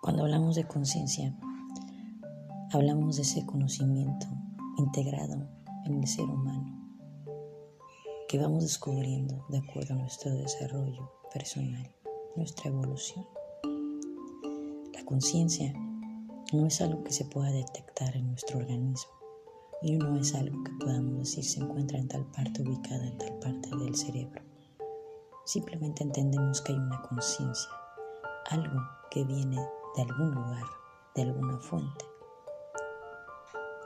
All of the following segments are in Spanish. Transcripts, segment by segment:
Cuando hablamos de conciencia, hablamos de ese conocimiento integrado en el ser humano que vamos descubriendo de acuerdo a nuestro desarrollo personal, nuestra evolución. La conciencia no es algo que se pueda detectar en nuestro organismo y no es algo que podamos decir se encuentra en tal parte ubicada en tal parte del cerebro. Simplemente entendemos que hay una conciencia, algo que viene de algún lugar, de alguna fuente,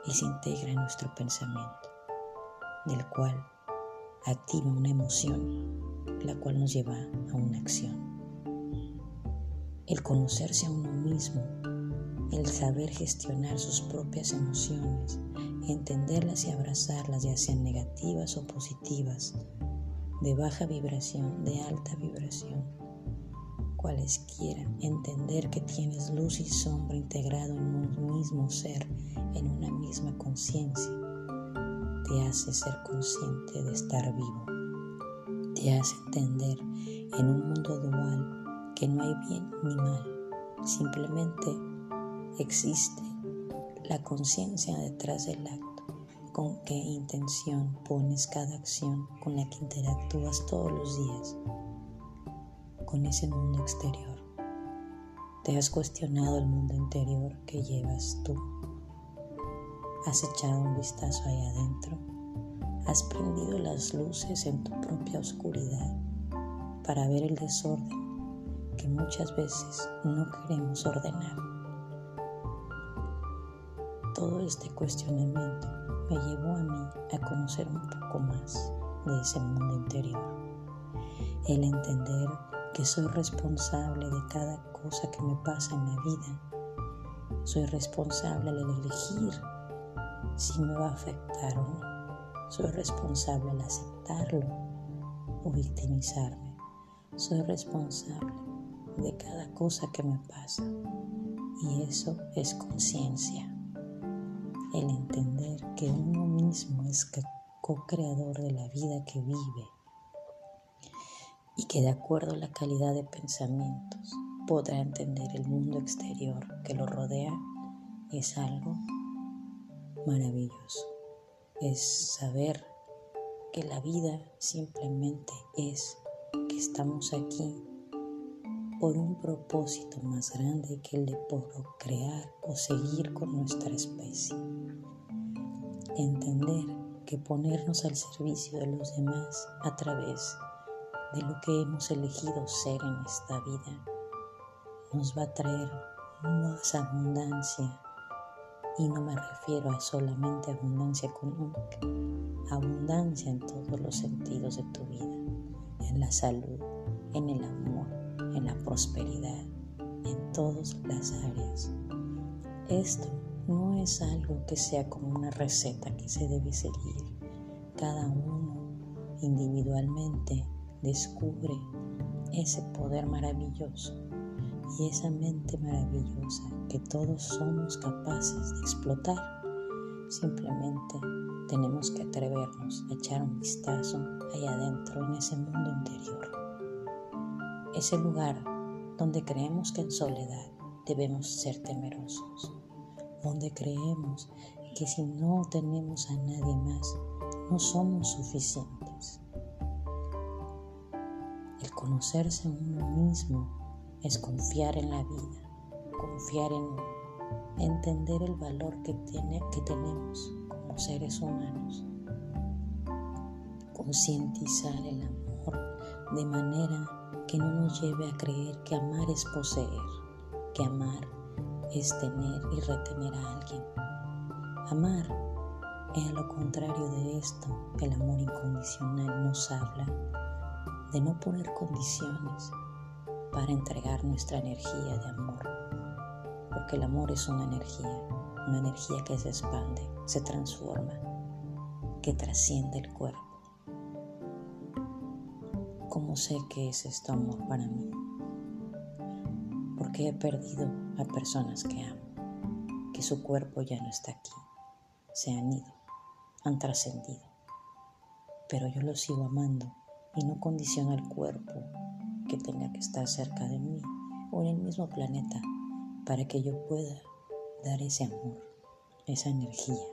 y se integra en nuestro pensamiento, del cual activa una emoción, la cual nos lleva a una acción. El conocerse a uno mismo, el saber gestionar sus propias emociones, entenderlas y abrazarlas, ya sean negativas o positivas, de baja vibración, de alta vibración, quieran entender que tienes luz y sombra integrado en un mismo ser, en una misma conciencia, te hace ser consciente de estar vivo, te hace entender en un mundo dual que no hay bien ni mal, simplemente existe la conciencia detrás del acto, con qué intención pones cada acción con la que interactúas todos los días con ese mundo exterior? ¿Te has cuestionado el mundo interior que llevas tú? ¿Has echado un vistazo ahí adentro? ¿Has prendido las luces en tu propia oscuridad para ver el desorden que muchas veces no queremos ordenar? Todo este cuestionamiento me llevó a mí a conocer un poco más de ese mundo interior. El entender que soy responsable de cada cosa que me pasa en la vida. Soy responsable al elegir si me va a afectar o no. Soy responsable al aceptarlo o victimizarme. Soy responsable de cada cosa que me pasa. Y eso es conciencia. El entender que uno mismo es co-creador de la vida que vive y que de acuerdo a la calidad de pensamientos podrá entender el mundo exterior que lo rodea es algo maravilloso. Es saber que la vida simplemente es que estamos aquí por un propósito más grande que el de procrear o seguir con nuestra especie. Entender que ponernos al servicio de los demás a través de lo que hemos elegido ser en esta vida nos va a traer más abundancia. Y no me refiero a solamente abundancia económica, abundancia en todos los sentidos de tu vida, en la salud, en el amor, en la prosperidad, en todas las áreas. Esto no es algo que sea como una receta que se debe seguir. Cada uno individualmente descubre ese poder maravilloso y esa mente maravillosa que todos somos capaces de explotar. Simplemente tenemos que atrevernos a echar un vistazo allá adentro en ese mundo interior. Ese lugar donde creemos que en soledad debemos ser temerosos, donde creemos que si no tenemos a nadie más, no somos suficientes conocerse uno mismo es confiar en la vida, confiar en entender el valor que, tiene, que tenemos como seres humanos, concientizar el amor de manera que no nos lleve a creer que amar es poseer, que amar es tener y retener a alguien. Amar es a lo contrario de esto, el amor incondicional nos habla de no poner condiciones para entregar nuestra energía de amor, porque el amor es una energía, una energía que se expande, se transforma, que trasciende el cuerpo. ¿Cómo sé que es este amor para mí? Porque he perdido a personas que amo, que su cuerpo ya no está aquí, se han ido, han trascendido, pero yo los sigo amando y no condiciona el cuerpo que tenga que estar cerca de mí o en el mismo planeta para que yo pueda dar ese amor, esa energía.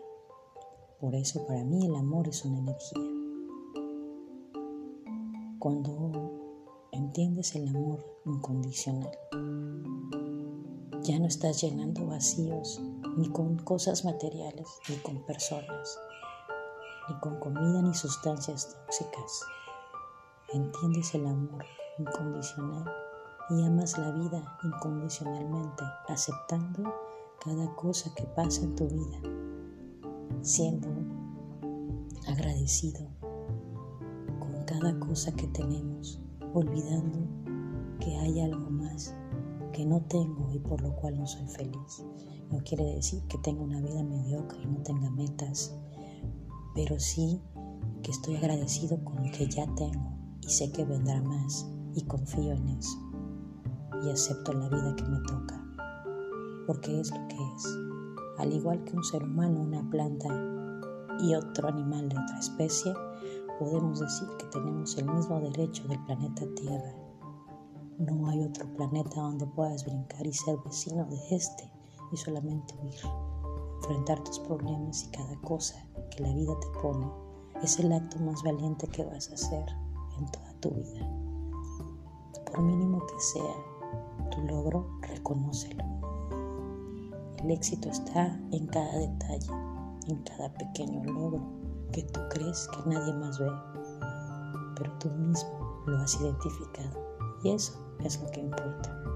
Por eso para mí el amor es una energía. Cuando entiendes el amor incondicional, ya no estás llenando vacíos ni con cosas materiales, ni con personas, ni con comida ni sustancias tóxicas. Entiendes el amor incondicional y amas la vida incondicionalmente, aceptando cada cosa que pasa en tu vida, siendo agradecido con cada cosa que tenemos, olvidando que hay algo más que no tengo y por lo cual no soy feliz. No quiere decir que tenga una vida mediocre y no tenga metas, pero sí que estoy agradecido con lo que ya tengo y sé que vendrá más y confío en eso y acepto la vida que me toca, porque es lo que es. Al igual que un ser humano, una planta y otro animal de otra especie, podemos decir que tenemos el mismo derecho del planeta Tierra. No hay otro planeta donde puedas brincar y ser vecino de este y solamente huir. Enfrentar tus problemas y cada cosa que la vida te pone es el acto más valiente que vas a hacer en toda tu vida. Por mínimo que sea tu logro, reconócelo. El éxito está en cada detalle, en cada pequeño logro que tú crees que nadie más ve, pero tú mismo lo has identificado y eso es lo que importa.